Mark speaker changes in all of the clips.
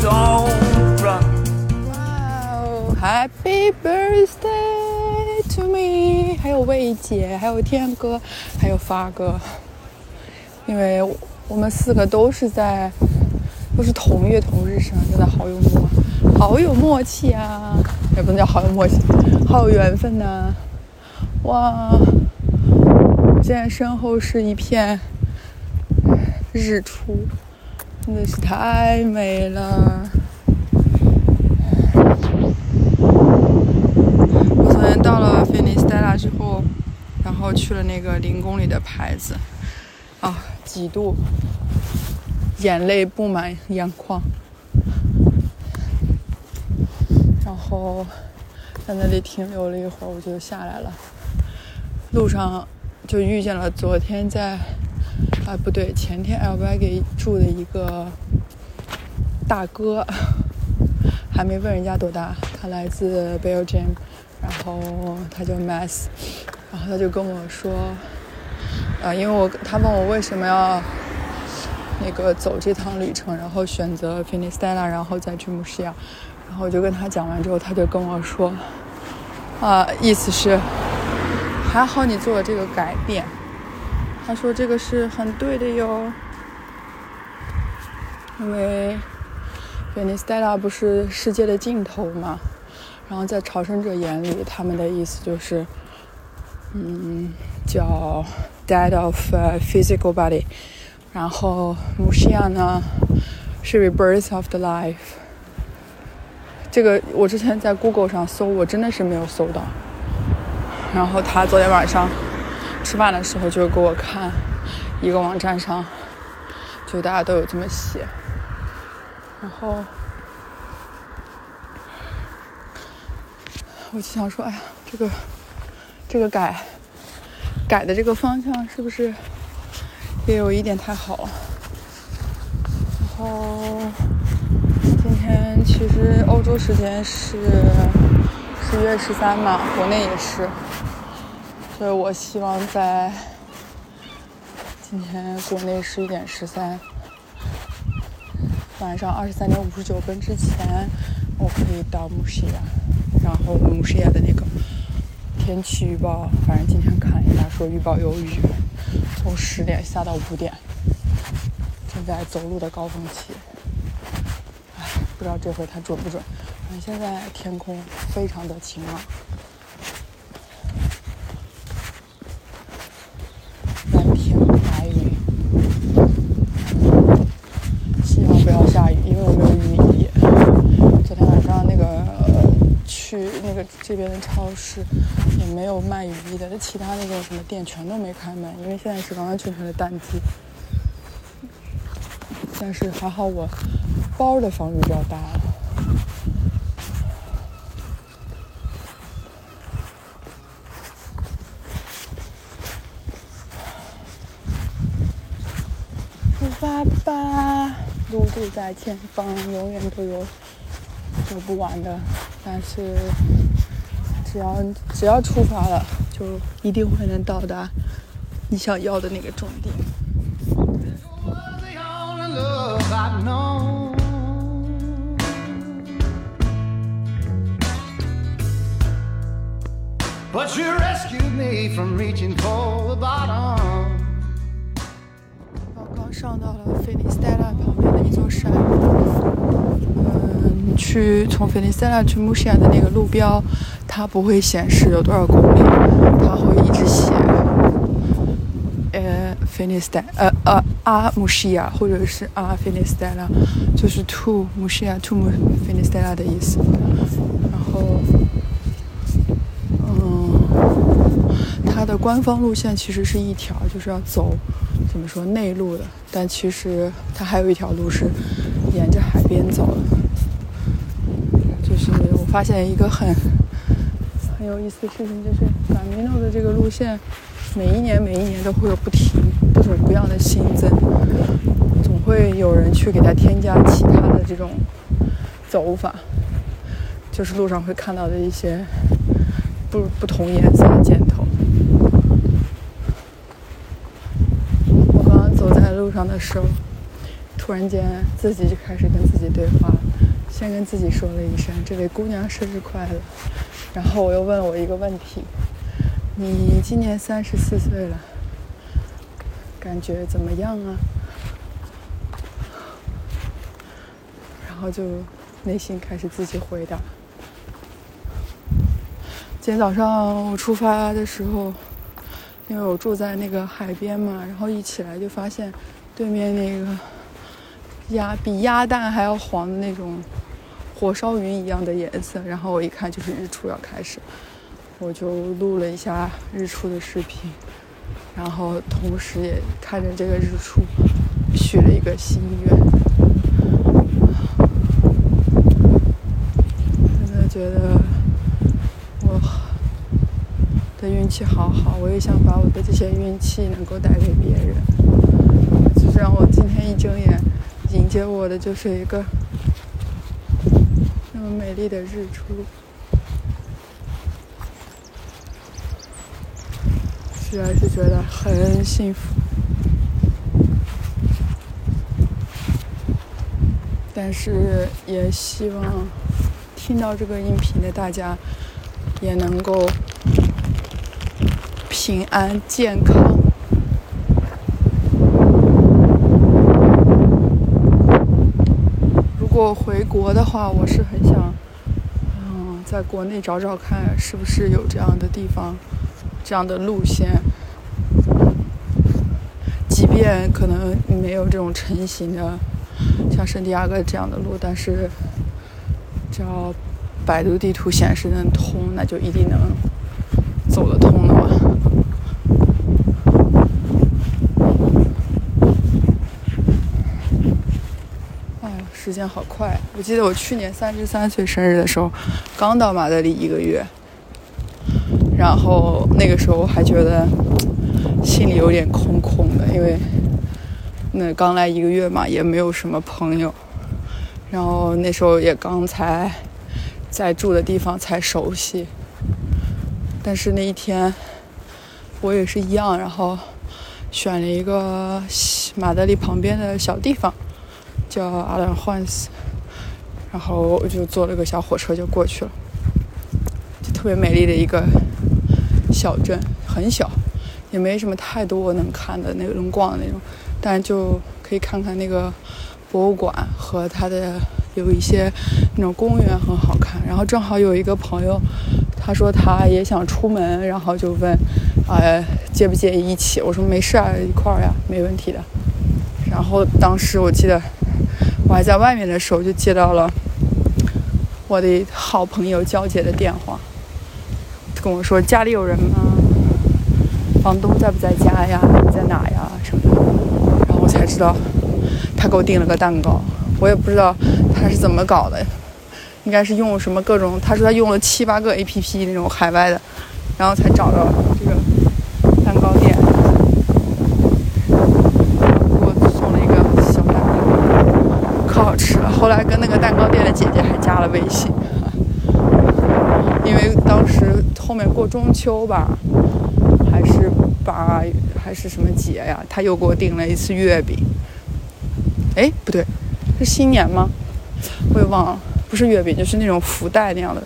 Speaker 1: so run
Speaker 2: 哇哦 happy birthday to me. 还有魏姐还有天哥还有发哥。因为我们四个都是在都是同月同日生真的好有默好有默契啊。也不能叫好有默契好有缘分呐。哇现在身后是一片日出。真的是太美了。我昨天到了菲尼斯黛拉之后，然后去了那个零公里的牌子，啊，几度，眼泪布满眼眶，然后在那里停留了一会儿，我就下来了。路上就遇见了昨天在，啊不对，前天 L Y 给住的一个大哥，还没问人家多大，他来自 Belgium，然后他叫 Mass，然后他就跟我说，啊，因为我他问我为什么要那个走这趟旅程，然后选择 f i n i s t e l a 然后再去慕西亚，然后我就跟他讲完之后，他就跟我说，啊，意思是还好你做了这个改变，他说这个是很对的哟，因为。菲尼斯戴拉不是世界的尽头嘛？然后在朝圣者眼里，他们的意思就是，嗯，叫 dead of、physical body。然后 Mushia 呢是 rebirth of the life。这个我之前在 Google 上搜，我真的是没有搜到。然后他昨天晚上吃饭的时候就给我看一个网站上，就大家都有这么写。然后我就想说，哎呀，这个这个改改的这个方向是不是也有一点太好了？然后今天其实欧洲时间是十一月十三嘛，国内也是，所以我希望在今天国内十一点十三。晚上二十三点五十九分之前，我可以到慕西亚。然后慕西亚的那个天气预报，反正今天看了一下，说预报有雨，从十点下到五点，正在走路的高峰期。唉，不知道这回它准不准。反正现在天空非常的晴朗，蓝天白云。希望不要下雨，因为我没有雨衣。昨天晚上那个、呃去那个这边的超市也没有卖雨衣的，那其他那种什么店全都没开门，因为现在是完完全全的淡季。但是还好我包的防雨比较大。出发吧，路就在前方，永远都有走不完的。但是只要只要出发了，就一定会能到达你想要的那个终点。
Speaker 3: But you rescued me from reaching for the bottom.
Speaker 2: 刚刚上到了菲尼斯戴拉旁边的一座山。去从菲尼斯戴拉去穆西亚的那个路标，它不会显示有多少公里，它会一直写，呃，菲尼斯戴，呃呃阿穆西亚或者是阿菲尼斯戴拉，就是 to 穆西亚 to 穆菲尼斯戴拉的意思。然后，嗯，它的官方路线其实是一条，就是要走怎么说内陆的，但其实它还有一条路是沿着海边走的。发现一个很很有意思的事情，就是 Camino 的这个路线，每一年每一年都会有不停各种不一样的新增，总会有人去给它添加其他的这种走法，就是路上会看到的一些不不同颜色的箭头。我刚刚走在路上的时候，突然间自己就开始跟自己对话了。先跟自己说了一声“这位姑娘生日快乐”，然后我又问了我一个问题：“你今年三十四岁了，感觉怎么样啊？”然后就内心开始自己回答。今天早上我出发的时候，因为我住在那个海边嘛，然后一起来就发现对面那个鸭比鸭蛋还要黄的那种。火烧云一样的颜色，然后我一看就是日出要开始，我就录了一下日出的视频，然后同时也看着这个日出许了一个心愿。真的觉得我的运气好好，我也想把我的这些运气能够带给别人。就是让我今天一睁眼迎接我的就是一个。那么美丽的日出，实在是觉得很幸福。但是也希望听到这个音频的大家也能够平安健康。果回国的话，我是很想，嗯，在国内找找看，是不是有这样的地方，这样的路线。即便可能没有这种成型的，像圣地亚哥这样的路，但是只要百度地图显示能通，那就一定能走得通的嘛。时间好快，我记得我去年三十三岁生日的时候，刚到马德里一个月，然后那个时候我还觉得心里有点空空的，因为那刚来一个月嘛，也没有什么朋友，然后那时候也刚才在住的地方才熟悉，但是那一天我也是一样，然后选了一个马德里旁边的小地方。叫阿兰焕斯，然后我就坐了个小火车就过去了，就特别美丽的一个小镇，很小，也没什么太多能看的那个逛的那种，但就可以看看那个博物馆和它的有一些那种公园很好看。然后正好有一个朋友，他说他也想出门，然后就问，呃，介不介意一起？我说没事啊，一块儿呀，没问题的。然后当时我记得。我还在外面的时候，就接到了我的好朋友娇姐的电话，跟我说家里有人吗？房东在不在家呀？在哪呀？什么的。然后我才知道，他给我订了个蛋糕。我也不知道他是怎么搞的，应该是用什么各种。他说他用了七八个 A P P 那种海外的，然后才找到这个蛋糕店。后来跟那个蛋糕店的姐姐还加了微信，因为当时后面过中秋吧，还是八还是什么节呀？他又给我订了一次月饼。哎，不对，是新年吗？我也忘了，不是月饼，就是那种福袋那样的。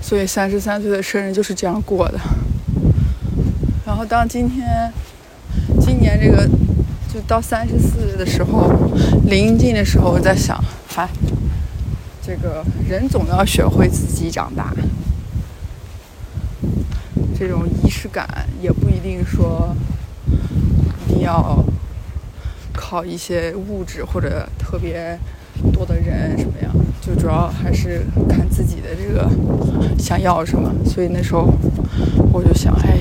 Speaker 2: 所以三十三岁的生日就是这样过的。然后当今天，今年这个。就到三十四的时候，临近的时候，我在想，哎，这个人总要学会自己长大。这种仪式感也不一定说一定要靠一些物质或者特别多的人什么样，就主要还是看自己的这个想要什么。所以那时候我就想，哎。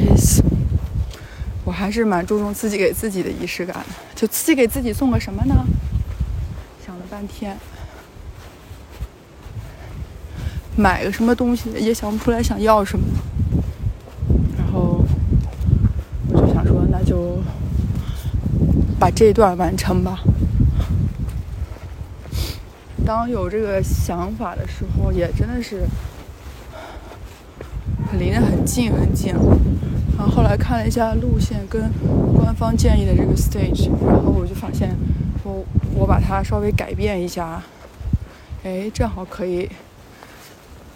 Speaker 2: 我还是蛮注重自己给自己的仪式感的。就自己给自己送个什么呢？想了半天，买个什么东西也想不出来想要什么。然后我就想说，那就把这一段完成吧。当有这个想法的时候，也真的是离得很近很近了。然后后来看了一下路线跟官方建议的这个 stage，然后我就发现我我把它稍微改变一下，哎，正好可以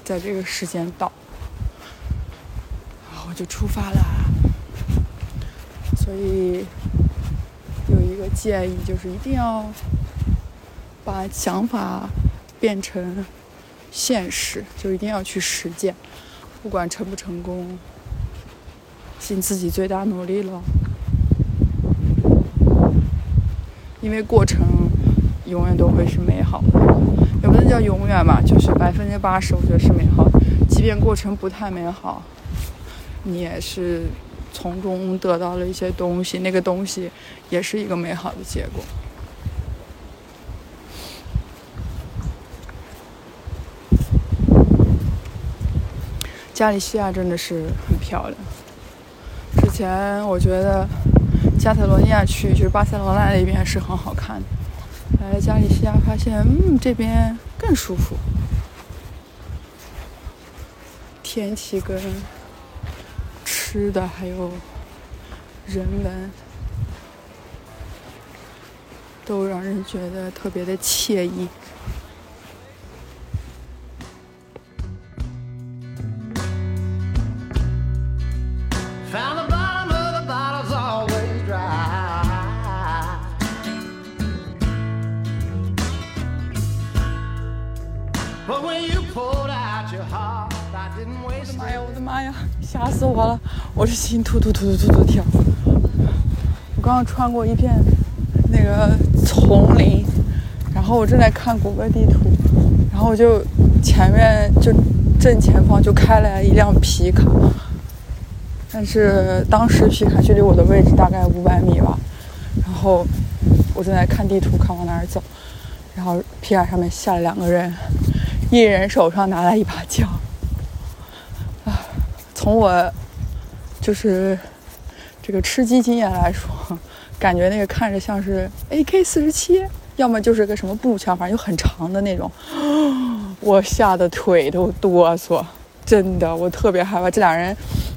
Speaker 2: 在这个时间到，然后我就出发啦。所以有一个建议就是一定要把想法变成现实，就一定要去实践，不管成不成功。尽自己最大努力了，因为过程永远都会是美好的，也不能叫永远吧，就是百分之八十我觉得是美好。即便过程不太美好，你也是从中得到了一些东西，那个东西也是一个美好的结果。加利西亚真的是很漂亮。前我觉得加泰罗尼亚区就是巴塞罗那那边是很好看的，来了加利西亚发现，嗯，这边更舒服，天气跟吃的还有人文都让人觉得特别的惬意。死我了！我这心突突突突突突跳。我刚刚穿过一片那个丛林，然后我正在看谷歌地图，然后我就前面就正前方就开来一辆皮卡，但是当时皮卡距离我的位置大概五百米吧，然后我正在看地图，看往哪儿走，然后皮卡上面下来两个人，一人手上拿了一把枪。从我就是这个吃鸡经验来说，感觉那个看着像是 AK 四十七，要么就是个什么步枪，反正就很长的那种。我吓得腿都哆嗦，真的，我特别害怕。这俩人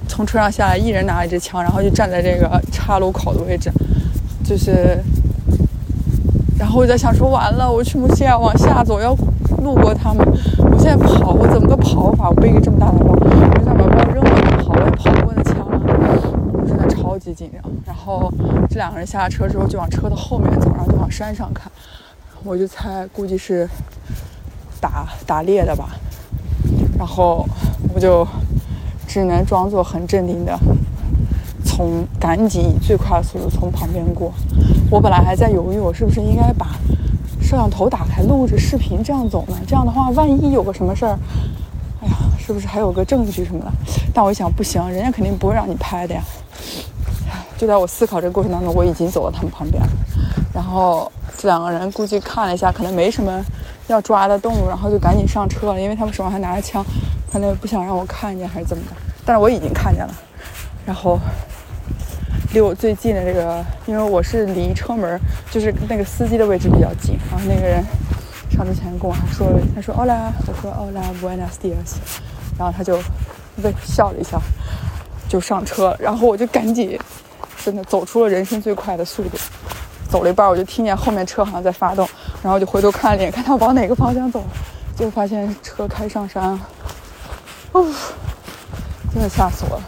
Speaker 2: 从车上下来，一人拿一支枪，然后就站在这个岔路口的位置，就是，然后我在想说，完了，我去不去啊？往下走要路过他们，我现在跑，我怎么个跑法？我背个这么大的包，我想把包扔了就跑，我也跑不过那枪啊！我真的超级紧张。然后这两个人下了车之后就往车的后面走，然后就往山上看，我就猜估计是打打猎的吧。然后我就只能装作很镇定的从赶紧以最快的速度从旁边过。我本来还在犹豫，我是不是应该把摄像头打开录着视频这样走呢？这样的话，万一有个什么事儿，哎呀，是不是还有个证据什么的？但我想，不行，人家肯定不会让你拍的呀。就在我思考这个过程当中，我已经走到他们旁边了。然后这两个人估计看了一下，可能没什么要抓的动物，然后就赶紧上车了，因为他们手上还拿着枪，可能不想让我看见还是怎么的。但是我已经看见了。然后离我最近的这个，因为我是离车门，就是那个司机的位置比较近。然后那个人上之前跟我还说了，他说 “Hola”，我说 “Hola buenos dias”，然后他就微笑了一下，就上车了。然后我就赶紧，真的走出了人生最快的速度。走了一半，我就听见后面车好像在发动，然后就回头看了一眼，看他往哪个方向走，结果发现车开上山了。哦，真的吓死我了！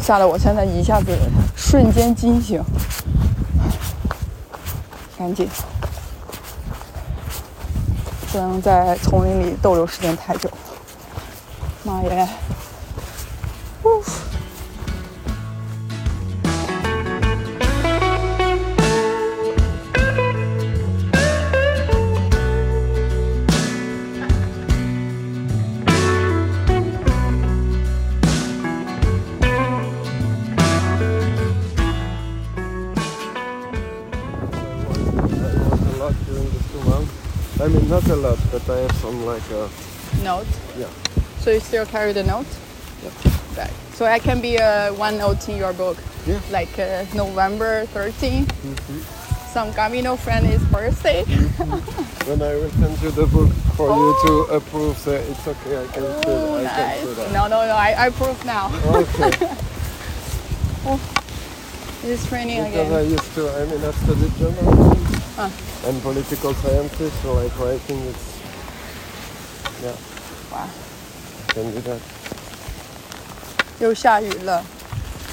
Speaker 2: 吓得我现在一下子瞬间惊醒，赶紧不能在丛林里逗留时间太久。妈耶！
Speaker 4: Mean, not a lot, but I have some like a
Speaker 2: Note.
Speaker 4: yeah.
Speaker 2: So you still carry the note? Yeah. Back. So I can be uh, one note in your book.
Speaker 4: Yeah.
Speaker 2: Like uh, November 13. Some Camino friend is birthday.
Speaker 4: When I will send you the book for you to approve, so it's okay. I can
Speaker 2: Oh,
Speaker 4: say I
Speaker 2: nice.
Speaker 4: can say that.
Speaker 2: No, no, no. I, I proof now.
Speaker 4: Okay.
Speaker 2: It's raining
Speaker 4: because I used to. I mean, I studied journalism
Speaker 2: Ah.
Speaker 4: and political sciences, so like writing, it's yeah,
Speaker 2: Wow.
Speaker 4: I can do that.
Speaker 2: 又下雨了.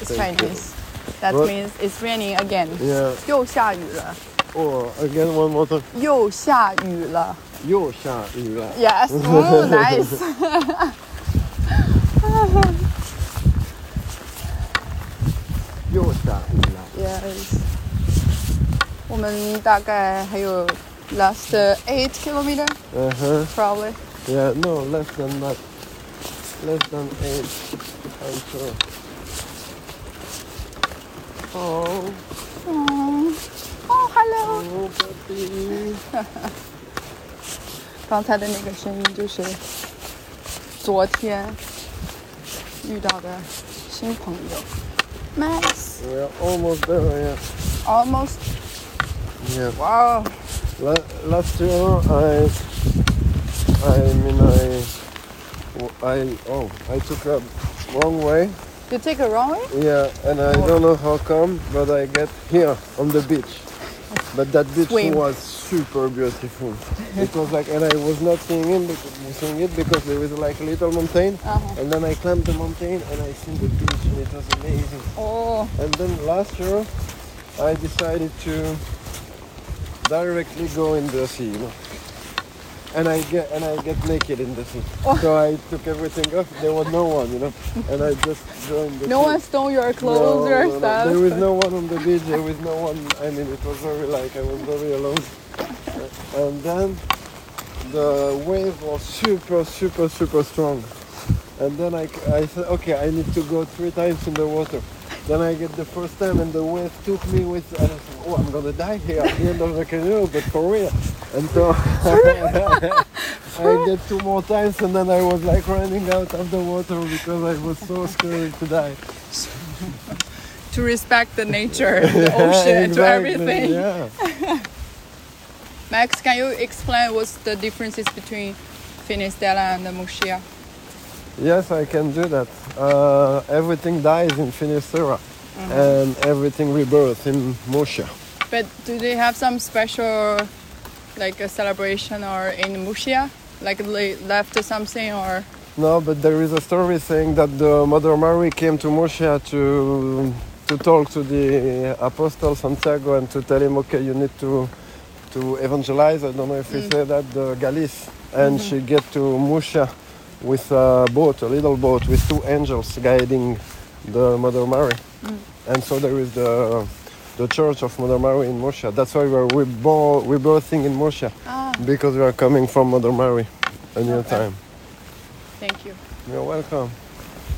Speaker 2: It's
Speaker 4: Thank you.
Speaker 2: Chinese. That
Speaker 4: What?
Speaker 2: means it's raining again.
Speaker 4: Yeah.
Speaker 2: 又下雨了.
Speaker 4: Oh, again one more time.
Speaker 2: 又下雨了.
Speaker 4: 又下雨了。
Speaker 2: Yes. Ooh, nice. 我们大概还有 last eight kilometer
Speaker 4: Uh huh.
Speaker 2: probably.
Speaker 4: Yeah, no, less than that. Less than eight. I'm sure. Oh,
Speaker 2: Oh, hello.
Speaker 4: oh, baby.
Speaker 2: 刚才的那个声音就是昨天遇到的新朋友，Max。
Speaker 4: We're almost there, yeah.
Speaker 2: Almost.
Speaker 4: yeah.
Speaker 2: Wow.
Speaker 4: La- last year, I, I mean, I, I, oh, I took a wrong way.
Speaker 2: You take a wrong way?
Speaker 4: Yeah, and I don't know how come, but I get here on the beach. But that beach
Speaker 2: Swim.
Speaker 4: was super beautiful. it was like, and I was not seeing it because, seeing it because there was like a little mountain,
Speaker 2: Uh-huh.
Speaker 4: and then I climbed the mountain and I seen the beach, and it was amazing.
Speaker 2: Oh,
Speaker 4: And then last year, I decided to directly go in the sea, you know. And I get and I get naked in the sea.
Speaker 2: Oh.
Speaker 4: So I took everything off. There was no one, you know. And I just joined the
Speaker 2: no
Speaker 4: sea.
Speaker 2: one stole your clothes
Speaker 4: No,
Speaker 2: or
Speaker 4: no, no.
Speaker 2: stuff.
Speaker 4: There was no one on the beach. There was no one. I mean, it was very like I was very alone. and then the wave was super, super, super strong. And then I, I said, okay, I need to go three times in the water. Then I get the first time, and the wave took me with. I said, oh, I'm gonna die here at the end of the canoe, but for real. And so I did two more times, and then I was like running out of the water because I was so scared to die.
Speaker 2: to respect the nature, the ocean, to everything.
Speaker 4: Yeah.
Speaker 2: Max, can you explain what's the differences between Finistella and the Mushia?
Speaker 4: Yes, I can do that. Uh, everything dies in Finisterra mm-hmm. and everything rebirths in Moshe.
Speaker 2: But do they have some special, like a celebration or in Mushia? Like they left something or?
Speaker 4: No, but there is a story saying that the Mother Mary came to Moshe to to talk to the apostle Santiago and to tell him, okay, you need to to evangelize. I don't know if we mm. say that the Galice, and mm-hmm. she get to Moshe with a boat, a little boat with two angels guiding the Mother Mary, and so there is the the church of Mother Mary in Moshe. That's why we're reborn, rebirthing in Moshe
Speaker 2: Ah,
Speaker 4: because we are coming from Mother Mary a new
Speaker 2: Okay.
Speaker 4: time.
Speaker 2: thank you.
Speaker 4: You're welcome.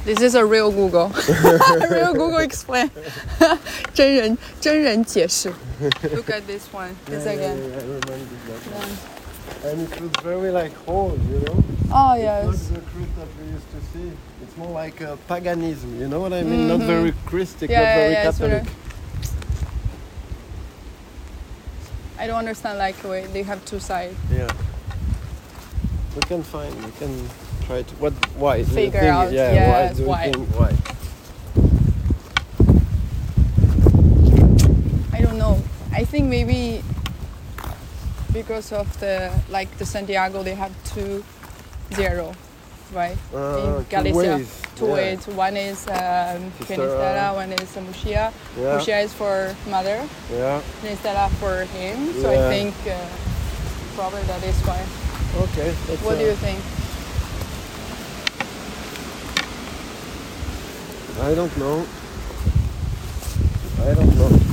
Speaker 2: This is a real Google. real Google explain. 真人真人解释. Look at this one. This
Speaker 4: Yeah, yeah,
Speaker 2: again.
Speaker 4: yeah, I remember that. and it was very like old, you know?
Speaker 2: Oh yes
Speaker 4: Not
Speaker 2: yes.
Speaker 4: the Christ that we used to see. It's more like a paganism, you know what I mean? Not very Christic,
Speaker 2: Mm-hmm. Yeah,
Speaker 4: not
Speaker 2: yeah,
Speaker 4: very
Speaker 2: yeah, it's
Speaker 4: Catholic.
Speaker 2: I don't understand like why they have two sides.
Speaker 4: Yeah. We can find, we can try to. What? Why?
Speaker 2: Figure
Speaker 4: think-
Speaker 2: out,
Speaker 4: Yeah,
Speaker 2: yes,
Speaker 4: why?
Speaker 2: Why.
Speaker 4: think why?
Speaker 2: I don't know. I think maybe because of the like the Santiago they have two zero, right?
Speaker 4: Uh,
Speaker 2: In
Speaker 4: two
Speaker 2: Galicia,
Speaker 4: ways,
Speaker 2: two
Speaker 4: yeah.
Speaker 2: ways. One is um,
Speaker 4: uh,
Speaker 2: one is Mushia.
Speaker 4: Yeah.
Speaker 2: Mushia is for mother,
Speaker 4: Yeah.
Speaker 2: Finistera for him. So
Speaker 4: Yeah.
Speaker 2: I think uh, probably that is why.
Speaker 4: Okay.
Speaker 2: What
Speaker 4: uh,
Speaker 2: do you think?
Speaker 4: I don't know. I don't know.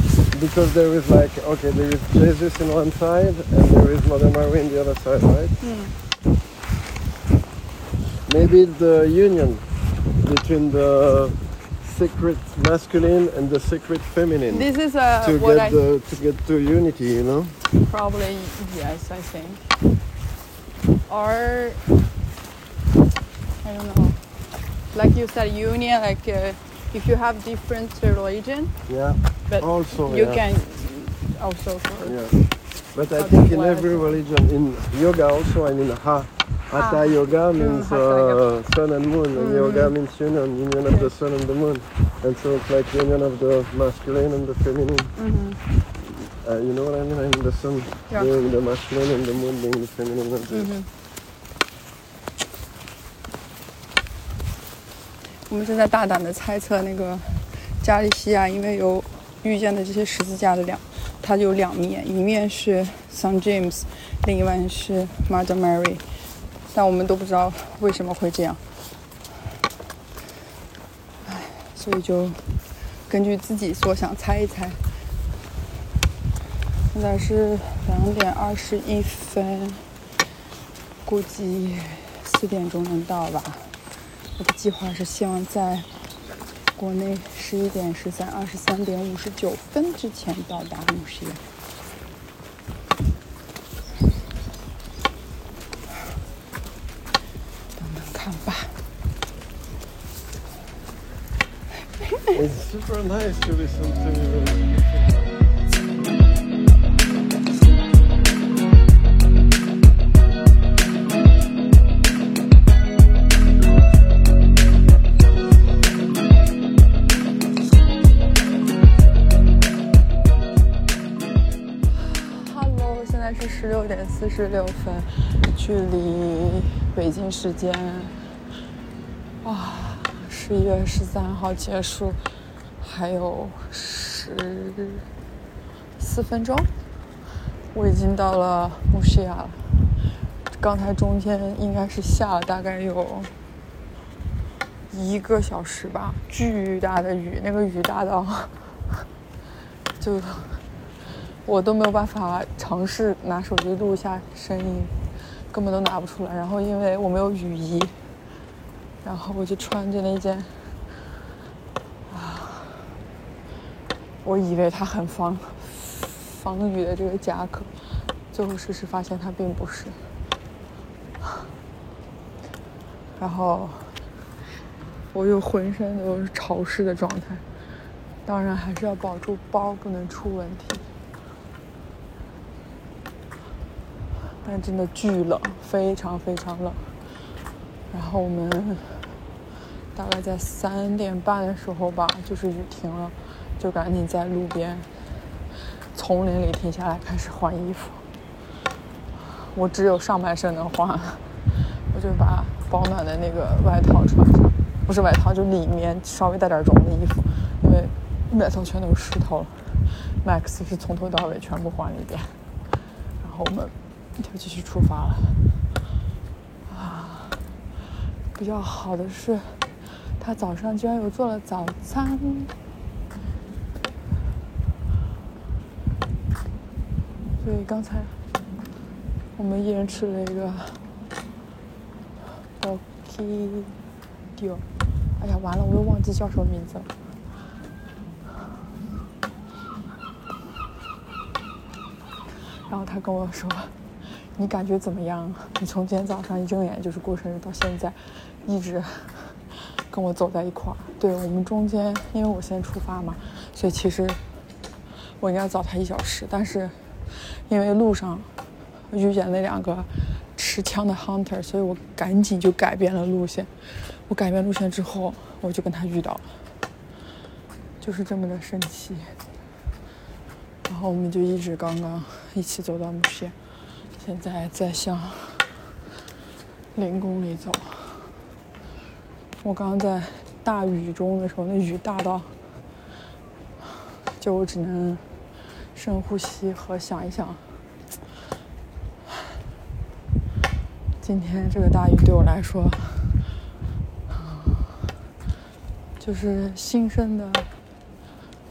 Speaker 4: Because there is like, okay, there is Jesus in one side and there is Mother Mary in the other side, right? Maybe the union between the secret masculine and the secret feminine
Speaker 2: This is uh,
Speaker 4: to
Speaker 2: what
Speaker 4: get
Speaker 2: I
Speaker 4: the to get to unity, you know?
Speaker 2: probably yes I think. or I don't know like you said union like uh, if you have different religion
Speaker 4: Yeah
Speaker 2: but
Speaker 4: Also,
Speaker 2: you
Speaker 4: yeah.
Speaker 2: can also for
Speaker 4: Yeah. But I
Speaker 2: How
Speaker 4: think
Speaker 2: do
Speaker 4: in
Speaker 2: you
Speaker 4: every
Speaker 2: want
Speaker 4: religion, in yoga also, I mean, ha, hatha yoga means
Speaker 2: hatha yoga.
Speaker 4: uh, sun and moon, and yoga means union, union of the sun and the moon. And so it's like union of the masculine and the feminine. Uh, you know what I mean? I mean the sun
Speaker 2: Yeah.
Speaker 4: being the masculine and the moon being the feminine. energy.
Speaker 2: 我们正在大胆的猜测那个加利西亚，因为有 遇见的这些十字架的两，它有两面，一面是 Saint James，另一面是 Mother Mary，但我们都不知道为什么会这样，唉，所以就根据自己所想猜一猜。现在是两点二十一分，估计四点钟能到吧。我的计划是希望在国内十一点十三、二十三点五十九分之前到达木樨。等等看吧。
Speaker 4: It's super nice to listen to.
Speaker 2: 六点四十六分，距离北京时间哇十一月十三号结束还有十四分钟，我已经到了木西亚了。刚才中间应该是下了大概有一个小时吧，巨大的雨，那个雨大到 就我都没有办法尝试拿手机录一下声音，根本都拿不出来。然后因为我没有雨衣，然后我就穿着那件，啊，我以为它很防防雨的这个夹克，最后事实发现它并不是。然后我又浑身都是潮湿的状态，当然还是要保住包不能出问题。但真的巨冷，非常非常冷。然后我们大概在三点半的时候吧，就是雨停了，就赶紧在路边丛林里停下来开始换衣服。我只有上半身能换，我就把保暖的那个外套穿上，不是外套，就里面稍微带点绒的衣服，因为外套全都湿透了。Max 是从头到尾全部换了一遍，然后我们就继续出发了。啊，比较好的是，他早上居然有做了早餐。所以刚才我们一人吃了一个 b o k i d i o 哎呀，完了，我又忘记叫什么名字了。然后他跟我说：“你感觉怎么样？你从今天早上一睁眼就是过生日到现在，一直 跟我走在一块儿。对我们中间，因为我先出发嘛，所以其实我应该早他一小时，但是因为路上遇见那两个持枪的 hunter，所以我赶紧就改变了路线。我改变路线之后，我就跟他遇到了，就是这么的神奇。然后我们就一直刚刚一起走到木樨，现在在向零公里走。我刚刚在大雨中的时候，那雨大到，就我只能深呼吸和想一想，今天这个大雨对我来说，就是新生的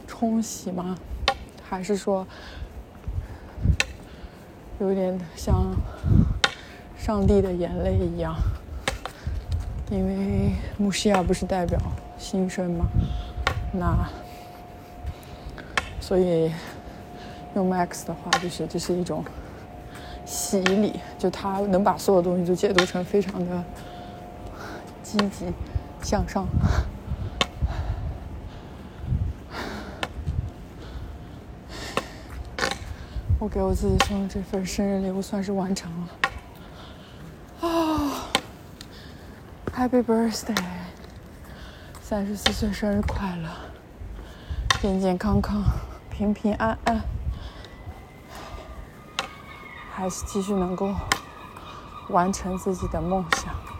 Speaker 2: 冲洗吗？还是说有点像上帝的眼泪一样？因为穆西亚不是代表新生吗？那所以用 Max 的话，就是这是一种洗礼，就他能把所有东西都解读成非常的积极向上。我给我自己送的这份生日礼物算是完成了。啊、h a p p y birthday！三十四岁生日快乐，健健康康，平平安安，还是继续能够完成自己的梦想。